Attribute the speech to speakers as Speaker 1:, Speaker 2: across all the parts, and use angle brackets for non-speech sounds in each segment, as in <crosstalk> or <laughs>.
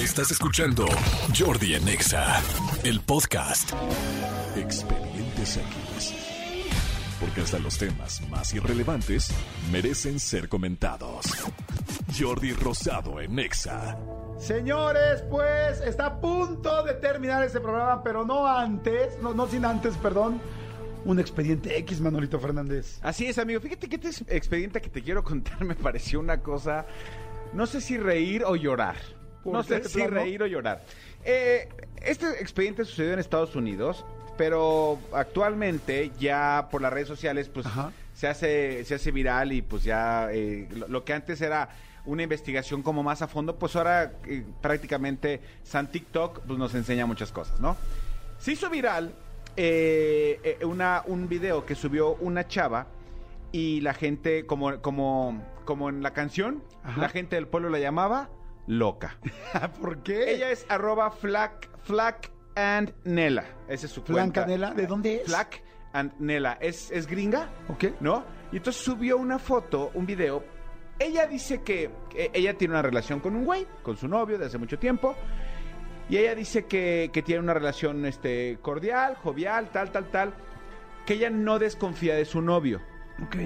Speaker 1: Estás escuchando Jordi en Exa, el podcast. Expedientes X. Porque hasta los temas más irrelevantes merecen ser comentados. Jordi Rosado en Exa.
Speaker 2: Señores, pues está a punto de terminar este programa, pero no antes, no, no sin antes, perdón, un expediente X, Manolito Fernández.
Speaker 3: Así es, amigo. Fíjate que este expediente que te quiero contar <laughs> me pareció una cosa, no sé si reír o llorar.
Speaker 2: ¿Por
Speaker 3: No sé si reír o llorar. Eh, este expediente sucedió en Estados Unidos, pero actualmente ya por las redes sociales pues
Speaker 2: Ajá.
Speaker 3: se hace se hace viral y pues ya eh, lo, lo que antes era una investigación como más a fondo, pues ahora eh, prácticamente San TikTok pues nos enseña muchas cosas, ¿no? Se hizo viral eh, una, un video que subió una chava y la gente, como, como, como en la canción,
Speaker 2: Ajá.
Speaker 3: la gente del pueblo la llamaba loca. <laughs>
Speaker 2: ¿Por qué?
Speaker 3: Ella es arroba flac, flac and Nela. Esa es su cuenta.
Speaker 2: Flancanela, ¿de dónde es?
Speaker 3: Flac and Nela. ¿Es, es gringa?
Speaker 2: Ok.
Speaker 3: ¿No? Y entonces subió una foto, un video. Ella dice que, que ella tiene una relación con un güey, con su novio de hace mucho tiempo. Y ella dice que, que tiene una relación este, cordial, jovial, tal, tal, tal. Que ella no desconfía de su novio.
Speaker 2: Ok.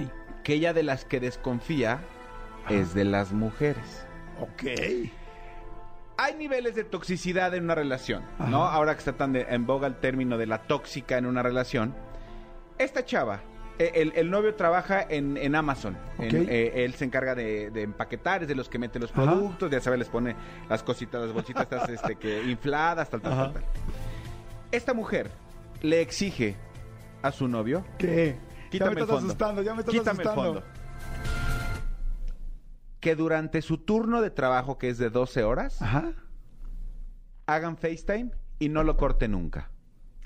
Speaker 3: Que ella de las que desconfía es de las mujeres.
Speaker 2: Ok.
Speaker 3: Hay niveles de toxicidad en una relación, ¿no? Ahora que está tan de- en boga el término de la tóxica en una relación. Esta chava, eh, el, el novio trabaja en, en Amazon. En-
Speaker 2: Ok.
Speaker 3: eh, él se encarga de, de empaquetar, es de los que mete los
Speaker 2: Ajá.
Speaker 3: productos, ya sabes, les pone las cositas, las bolsitas estas, este, que infladas, tal, tal,
Speaker 2: Ajá.
Speaker 3: tal, tal. Esta mujer le exige a su novio
Speaker 2: ¿Qué? ya me
Speaker 3: el
Speaker 2: estás
Speaker 3: fondo.
Speaker 2: asustando, ya me estás
Speaker 3: Quítame el
Speaker 2: asustando.
Speaker 3: fondo. Que durante su turno de trabajo, que es de 12 horas,
Speaker 2: Ajá.
Speaker 3: hagan FaceTime y no lo corte nunca.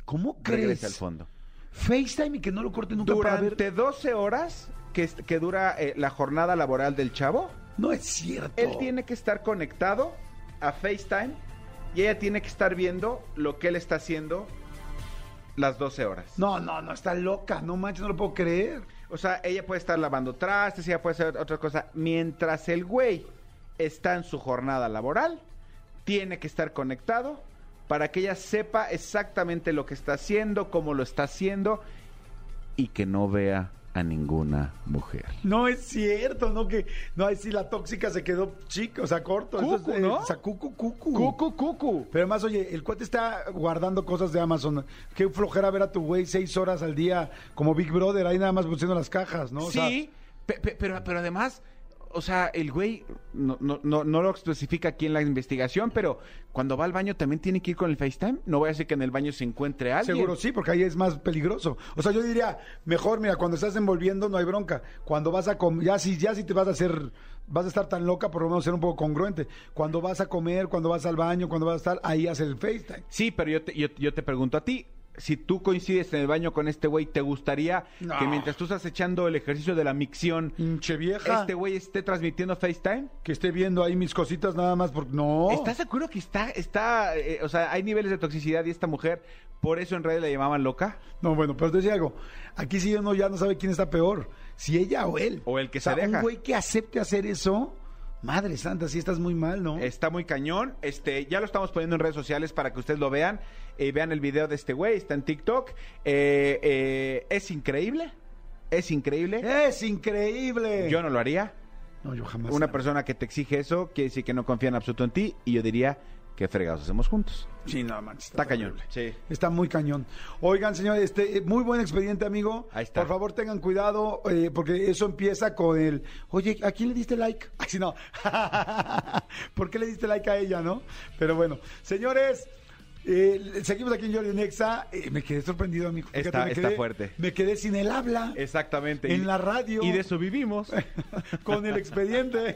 Speaker 2: ¿Cómo crees?
Speaker 3: Regrese al fondo.
Speaker 2: FaceTime y que no lo corte nunca para ver.
Speaker 3: Durante 12 horas que, que dura eh, la jornada laboral del chavo,
Speaker 2: No es cierto.
Speaker 3: él tiene que estar conectado a FaceTime y ella tiene que estar viendo lo que él está haciendo las 12 horas.
Speaker 2: No, no, no, está loca. No manches, no lo puedo creer.
Speaker 3: O sea, ella puede estar lavando trastes, ella puede hacer otra cosa. Mientras el güey está en su jornada laboral, tiene que estar conectado para que ella sepa exactamente lo que está haciendo, cómo lo está haciendo y que no vea a ninguna mujer.
Speaker 2: No es cierto, no que no ahí sí la tóxica se quedó chica, o sea, corto,
Speaker 3: Cucu,
Speaker 2: entonces,
Speaker 3: ¿no?
Speaker 2: o sea, cucu, cucu.
Speaker 3: Cucu, cucu.
Speaker 2: Pero además, oye, el cuate está guardando cosas de Amazon. Qué flojera ver a tu güey seis horas al día como Big Brother, ahí nada más buscando las cajas, ¿no? O sea,
Speaker 3: sí, pe- pe- pero, pero además, o sea, el güey no, no, no, no lo especifica aquí en la investigación, pero cuando va al baño también tiene que ir con el FaceTime. No voy a decir que en el baño se encuentre alguien.
Speaker 2: Seguro sí, porque ahí es más peligroso. O sea, yo diría, mejor, mira, cuando estás envolviendo no hay bronca. Cuando vas a comer, ya si, ya si te vas a hacer, vas a estar tan loca, por lo menos ser un poco congruente. Cuando vas a comer, cuando vas al baño, cuando vas a estar, ahí hace el FaceTime.
Speaker 3: Sí, pero yo te, yo, yo te pregunto a ti, si tú coincides en el baño con este güey, ¿te gustaría
Speaker 2: No.
Speaker 3: que mientras tú estás echando el ejercicio de la micción,
Speaker 2: Pinche vieja.
Speaker 3: este güey esté transmitiendo FaceTime?
Speaker 2: que esté viendo ahí mis cositas nada más porque no.
Speaker 3: ¿Estás seguro que está, está, eh, o sea, hay niveles de toxicidad y esta mujer, por eso en redes la llamaban loca?
Speaker 2: No, bueno, pero te decía algo. Aquí sí uno ya no sabe quién está peor, si ella o él.
Speaker 3: O el que
Speaker 2: O sea,
Speaker 3: se deja.
Speaker 2: Un güey que acepte hacer eso, madre santa, sí estás muy mal, ¿no?
Speaker 3: Está muy cañón. Este, ya lo estamos poniendo en redes sociales para que ustedes lo vean. Eh, vean el video de este güey, está en TikTok. Eh, eh, es increíble. Es increíble.
Speaker 2: Es increíble.
Speaker 3: Yo no lo haría.
Speaker 2: no, yo jamás.
Speaker 3: Una persona que te exige eso quiere decir que no confía en absoluto en ti. Y yo diría que fregados hacemos juntos.
Speaker 2: Sí, no, manches,
Speaker 3: Está cañón. Sí.
Speaker 2: Está muy cañón. Oigan, señores, este, eh, muy buen expediente, amigo.
Speaker 3: Ahí está.
Speaker 2: Por favor, tengan cuidado, eh, porque eso empieza con el. Oye, ¿a quién le diste like? <laughs> Ay, sí, no. <laughs> ¿Por qué le diste like a ella, no? Pero bueno, señores. eh, seguimos aquí en Jordi Nexa. Eh, me quedé sorprendido, amigo. Fíjate,
Speaker 3: Está-
Speaker 2: me
Speaker 3: está
Speaker 2: quedé-
Speaker 3: fuerte.
Speaker 2: Me quedé sin el habla.
Speaker 3: Exactamente.
Speaker 2: En
Speaker 3: Y-
Speaker 2: la radio.
Speaker 3: Y de eso vivimos. <laughs>
Speaker 2: con el expediente.